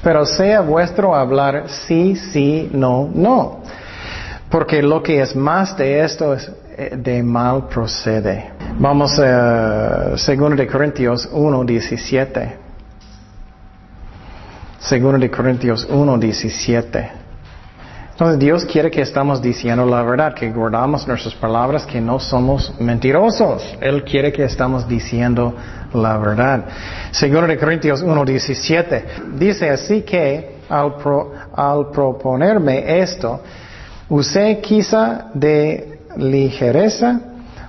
Pero sea vuestro hablar sí, sí, no, no. Porque lo que es más de esto es eh, de mal procede. Vamos a 2 de Corintios 1, 17. 2 de Corintios 1, 17. Entonces Dios quiere que estamos diciendo la verdad, que guardamos nuestras palabras, que no somos mentirosos. Él quiere que estamos diciendo la verdad. Segundo de Corintios 1.17 dice así que al, proponerme esto, usé quizá de ligereza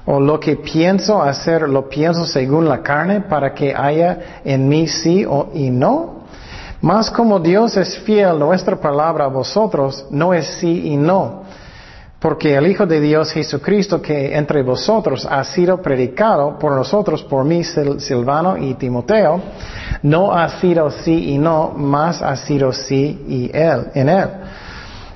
o lo que pienso hacer lo pienso según la carne para que haya en mí sí o y no. Más como Dios es fiel, nuestra palabra a vosotros no es sí y no. Porque el Hijo de Dios Jesucristo que entre vosotros ha sido predicado por nosotros, por mí, Silvano y Timoteo, no ha sido sí y no, más ha sido sí y él, en él.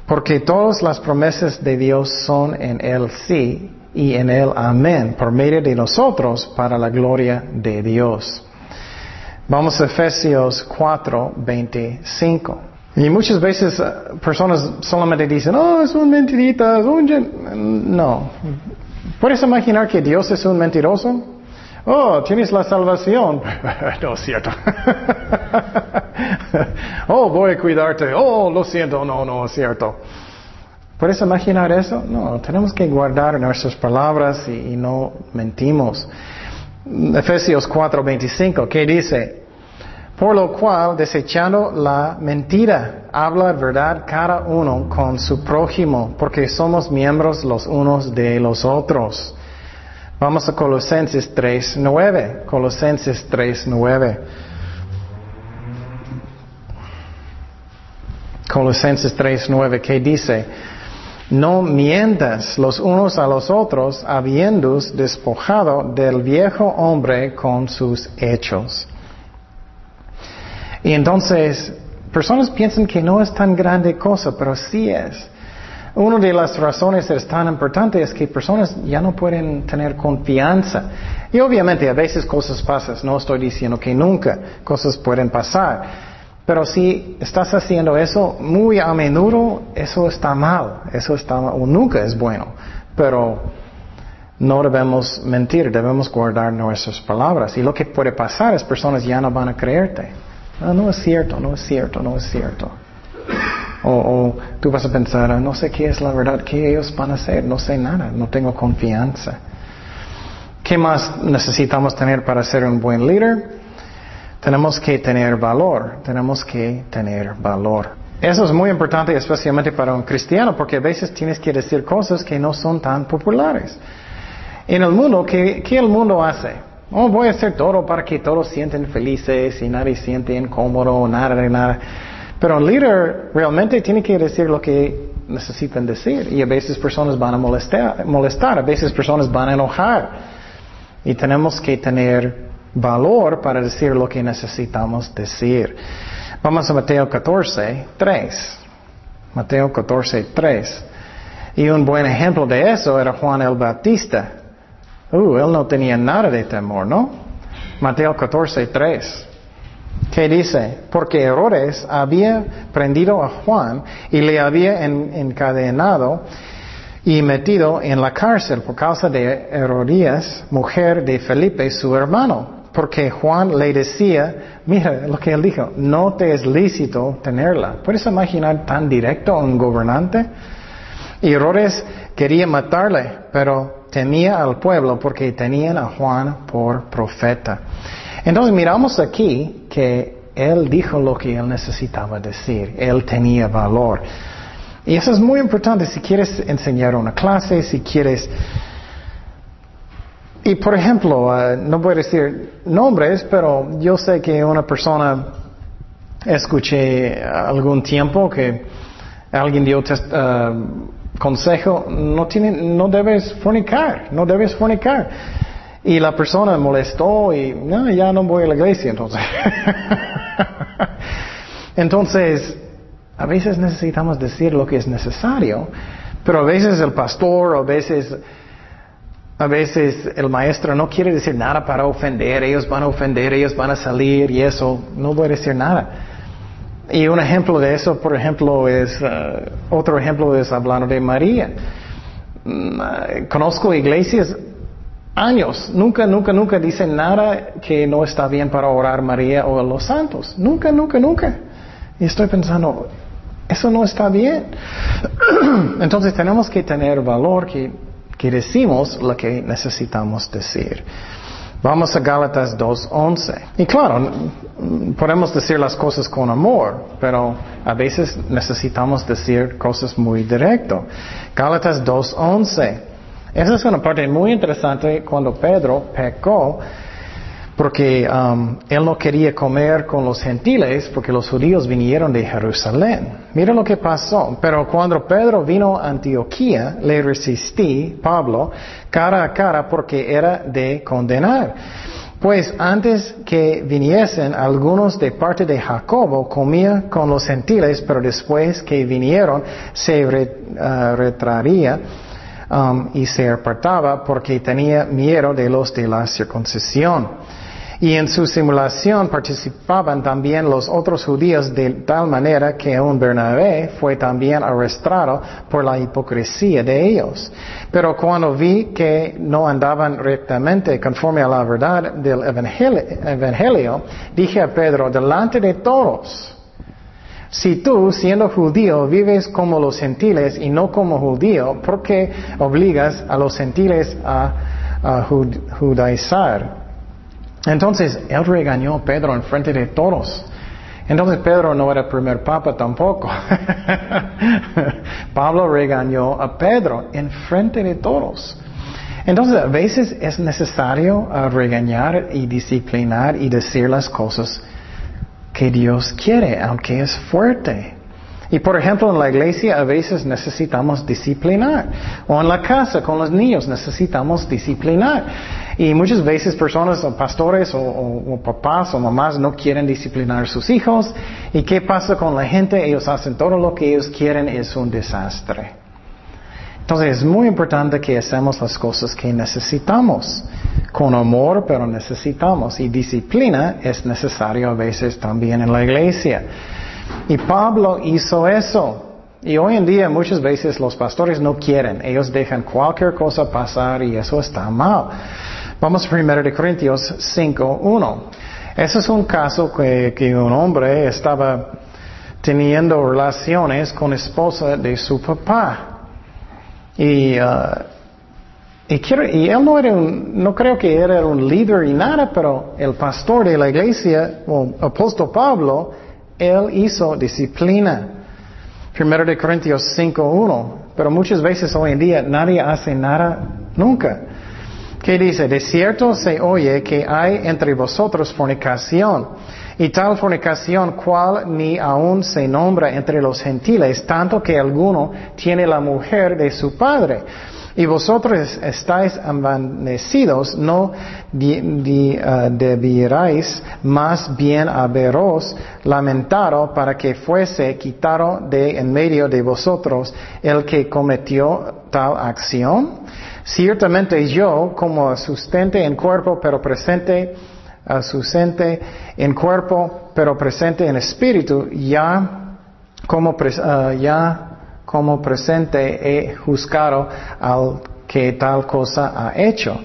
Porque todas las promesas de Dios son en él sí y en él amén, por medio de nosotros para la gloria de Dios. Vamos a Efesios 4, 25. Y muchas veces eh, personas solamente dicen, oh, es un mentirita, es un... No. ¿Puedes imaginar que Dios es un mentiroso? Oh, tienes la salvación. no es cierto. oh, voy a cuidarte. Oh, lo siento. No, no es cierto. ¿Puedes imaginar eso? No, tenemos que guardar nuestras palabras y, no mentimos. Efesios 4:25, ¿qué dice? Por lo cual, desechando la mentira, habla verdad cada uno con su prójimo, porque somos miembros los unos de los otros. Vamos a Colosenses 3.9. Colosenses 3.9. Colosenses 3.9, ¿qué dice? No mientas los unos a los otros, habiendo despojado del viejo hombre con sus hechos. Y entonces, personas piensan que no es tan grande cosa, pero sí es. Una de las razones es tan importante es que personas ya no pueden tener confianza. Y obviamente a veces cosas pasan, no estoy diciendo que nunca cosas pueden pasar. Pero si estás haciendo eso muy a menudo, eso está mal, eso está mal, o nunca es bueno. Pero no debemos mentir, debemos guardar nuestras palabras. Y lo que puede pasar es personas ya no van a creerte. No, no es cierto, no es cierto, no es cierto. O, o, tú vas a pensar, ah, no sé qué es la verdad, qué ellos van a hacer, no sé nada, no tengo confianza. ¿Qué más necesitamos tener para ser un buen líder? Tenemos que tener valor, tenemos que tener valor. Eso es muy importante especialmente para un cristiano porque a veces tienes que decir cosas que no son tan populares. En el mundo, ¿qué, el mundo hace? Oh, voy a hacer todo para que todos sienten felices y nadie siente incómodo, nada de nada. Pero un líder realmente tiene que decir lo que necesitan decir y a veces personas van a molestar, molestar a veces personas van a enojar y tenemos que tener valor para decir lo que necesitamos decir. Vamos a Mateo 14, 3. Mateo 14, 3. Y un buen ejemplo de eso era Juan el Bautista. Uh, él no tenía nada de temor, ¿no? Mateo 14, 3. ¿Qué dice? Porque Herodes había prendido a Juan y le había encadenado y metido en la cárcel por causa de Herodías, mujer de Felipe, su hermano porque Juan le decía, mira lo que él dijo, no te es lícito tenerla. ¿Puedes imaginar tan directo a un gobernante? Y Herodes quería matarle, pero temía al pueblo porque tenían a Juan por profeta. Entonces miramos aquí que él dijo lo que él necesitaba decir, él tenía valor. Y eso es muy importante si quieres enseñar una clase, si quieres y por ejemplo, uh, no voy a decir nombres, pero yo sé que una persona escuché algún tiempo que alguien dio uh, consejo, no, tiene, no debes fornicar, no debes fornicar. Y la persona molestó y no, ya no voy a la iglesia entonces. entonces, a veces necesitamos decir lo que es necesario, pero a veces el pastor, a veces a veces el maestro no quiere decir nada para ofender, ellos van a ofender, ellos van a salir y eso, no voy a decir nada. Y un ejemplo de eso, por ejemplo, es, uh, otro ejemplo es hablando de María. Mm, uh, conozco iglesias años, nunca, nunca, nunca dicen nada que no está bien para orar María o a los santos. Nunca, nunca, nunca. Y estoy pensando, eso no está bien. Entonces tenemos que tener valor, que que decimos lo que necesitamos decir. Vamos a Gálatas 2.11. Y claro, podemos decir las cosas con amor, pero a veces necesitamos decir cosas muy directo. Gálatas 2.11. Esa es una parte muy interesante cuando Pedro pecó porque um, él no quería comer con los gentiles porque los judíos vinieron de Jerusalén. Mira lo que pasó. Pero cuando Pedro vino a Antioquía, le resistí, Pablo, cara a cara porque era de condenar. Pues antes que viniesen algunos de parte de Jacobo, comía con los gentiles, pero después que vinieron se uh, retraría um, y se apartaba porque tenía miedo de los de la circuncisión. Y en su simulación participaban también los otros judíos de tal manera que un Bernabé fue también arrestado por la hipocresía de ellos. Pero cuando vi que no andaban rectamente conforme a la verdad del evangelio, dije a Pedro, delante de todos, si tú, siendo judío, vives como los gentiles y no como judío, ¿por qué obligas a los gentiles a, judaizar? Entonces, él regañó a Pedro en frente de todos. Entonces Pedro no era el primer papa tampoco. Pablo regañó a Pedro en frente de todos. Entonces a veces es necesario uh, regañar y disciplinar y decir las cosas que Dios quiere, aunque es fuerte. Y por ejemplo, en la iglesia a veces necesitamos disciplinar. O en la casa con los niños necesitamos disciplinar. Y muchas veces personas o pastores o, papás o mamás no quieren disciplinar a sus hijos. ¿Y qué pasa con la gente? Ellos hacen todo lo que ellos quieren, es un desastre. Entonces es muy importante que hacemos las cosas que necesitamos. Con amor, pero necesitamos. Y disciplina es necesario a veces también en la iglesia. Y Pablo hizo eso. Y hoy en día muchas veces los pastores no quieren, ellos dejan cualquier cosa pasar y eso está mal. Vamos a 1 Corintios 5.1. Ese es un caso que, que, un hombre estaba teniendo relaciones con esposa de su papá. Y, uh, y, y, él no era un, no creo que era un líder y nada, pero el pastor de la iglesia, o apóstol Pablo, él hizo disciplina. Primero de Corintios 5.1. Pero muchas veces hoy en día nadie hace nada nunca. ¿Qué dice? De cierto se oye que hay entre vosotros fornicación. Y tal fornicación cual ni aún se nombra entre los gentiles, tanto que alguno tiene la mujer de su padre. Y vosotros estáis envanecidos, no uh, debierais más bien haberos lamentado para que fuese quitado de en medio de vosotros el que cometió tal acción. Ciertamente yo, como asustente en cuerpo, pero presente, asustente en cuerpo, pero presente en espíritu, ya como, uh, ya como presente he juzgado al que tal cosa ha hecho.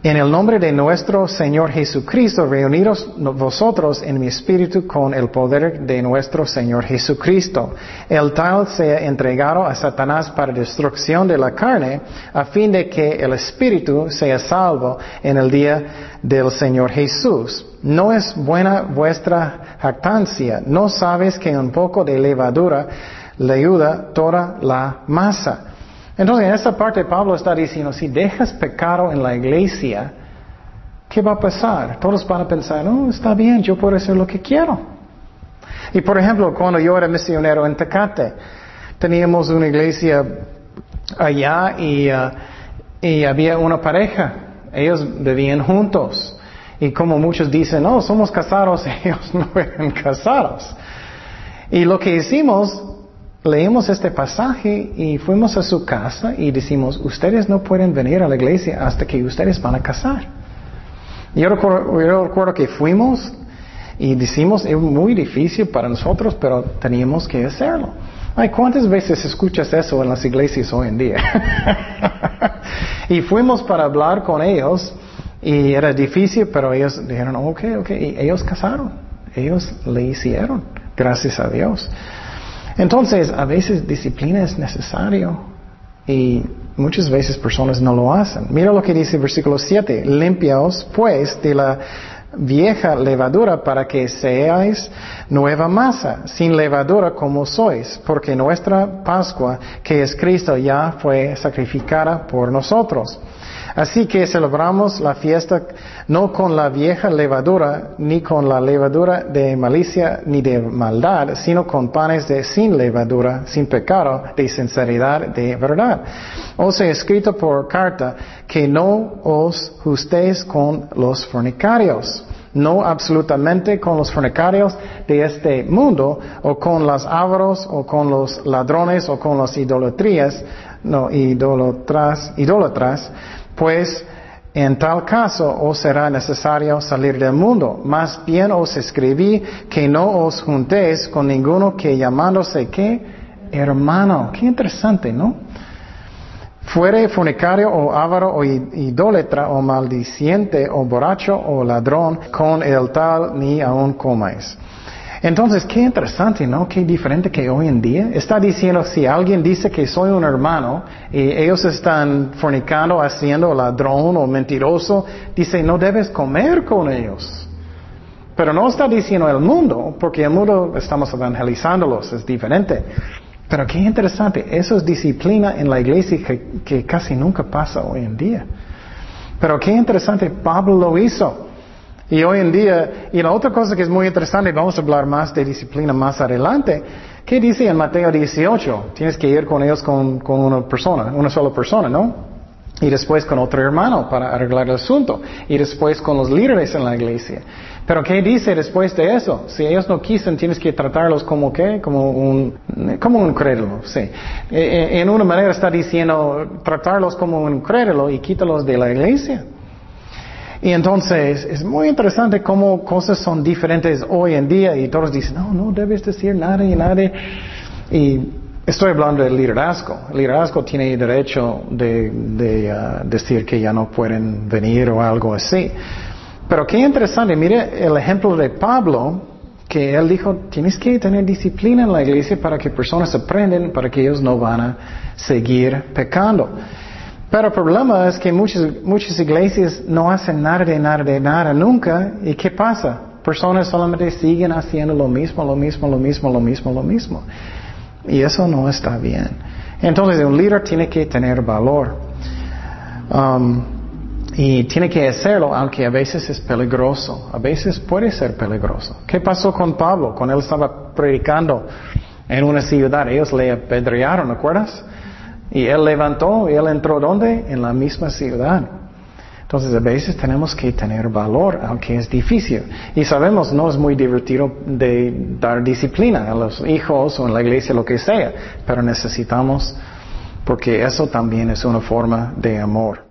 En el nombre de nuestro Señor Jesucristo, reunidos vosotros en mi espíritu con el poder de nuestro Señor Jesucristo. El tal sea entregado a Satanás para destrucción de la carne, a fin de que el espíritu sea salvo en el día del Señor Jesús. No es buena vuestra jactancia. No sabes que un poco de levadura le ayuda toda la masa. Entonces, en esta parte Pablo está diciendo, si dejas pecado en la iglesia, ¿qué va a pasar? Todos van a pensar, no, está bien, yo puedo hacer lo que quiero. Y por ejemplo, cuando yo era misionero en Tecate, teníamos una iglesia allá y, uh, y había una pareja. Ellos vivían juntos. Y como muchos dicen, no, somos casados, ellos no eran casados. Y lo que hicimos, leemos este pasaje y fuimos a su casa y decimos, ustedes no pueden venir a la iglesia hasta que ustedes van a casar. Yo recuerdo, que fuimos y decimos, es muy difícil para nosotros, pero teníamos que hacerlo. Ay, ¿cuántas veces escuchas eso en las iglesias hoy en día? y fuimos para hablar con ellos y era difícil, pero ellos dijeron, ok, ok, y ellos casaron, ellos le hicieron, gracias a Dios. Entonces, a veces disciplina es necesario y muchas veces personas no lo hacen. Mira lo que dice el versículo 7. Limpiaos pues de la vieja levadura para que seáis nueva masa, sin levadura como sois, porque nuestra Pascua, que es Cristo, ya fue sacrificada por nosotros. Así que celebramos la fiesta no con la vieja levadura, ni con la levadura de malicia ni de maldad, sino con panes de sin levadura, sin pecado, de sinceridad, de verdad. Os he escrito por carta que no os justéis con los fornicarios no absolutamente con los fornicarios de este mundo, o con los ávaros, o con los ladrones, o con las idolatrías, no, idólatras, idólatras, pues En tal caso os será necesario salir del mundo. Más bien os escribí que no os juntéis con ninguno que llamándose que hermano. Qué interesante, ¿no? Fuere fornicario o avaro o idólatra o maldiciente o borracho o ladrón, con el tal ni aun comáis. Entonces, qué interesante, ¿no? Qué diferente que hoy en día. Está diciendo, si alguien dice que soy un hermano y ellos están fornicando, haciendo ladrón o mentiroso, dice, no debes comer con ellos. Pero no está diciendo el mundo, porque el mundo estamos evangelizándolos, es diferente. Pero qué interesante, eso es disciplina en la iglesia que, que casi nunca pasa hoy en día. Pero qué interesante, Pablo lo hizo. Y hoy en día, y la otra cosa que es muy interesante, vamos a hablar más de disciplina más adelante, ¿qué dice en Mateo 18? Tienes que ir con ellos con, con una persona, una sola persona, ¿no? Y después con otro hermano para arreglar el asunto. Y después con los líderes en la iglesia. Pero ¿qué dice después de eso? Si ellos no quisen, tienes que tratarlos como qué? Como un, como un crédulo, sí. E, e, en una manera está diciendo tratarlos como un crédulo y quítalos de la iglesia. Y entonces es muy interesante cómo cosas son diferentes hoy en día y todos dicen, no, no debes decir nada y nada. Y estoy hablando del liderazgo. El liderazgo tiene derecho de, uh, decir que ya no pueden venir o algo así. Pero qué interesante, mire el ejemplo de Pablo, que él dijo, tienes que tener disciplina en la iglesia para que personas aprenden, para que ellos no van a seguir pecando. Pero el problema es que muchas, muchas iglesias no hacen nada de nada de nada nunca. ¿Y qué pasa? Personas solamente siguen haciendo lo mismo, lo mismo, lo mismo, lo mismo, lo mismo. Y eso no está bien. Entonces un líder tiene que tener valor. Um, y tiene que hacerlo, aunque a veces es peligroso. A veces puede ser peligroso. ¿Qué pasó con Pablo cuando él estaba predicando en una ciudad? Ellos le apedrearon, ¿recuerdas? Y él levantó y él entró ¿dónde? En la misma ciudad. Entonces a veces tenemos que tener valor, aunque es difícil. Y sabemos, no es muy divertido de dar disciplina a los hijos o en la iglesia, lo que sea, pero necesitamos, porque eso también es una forma de amor.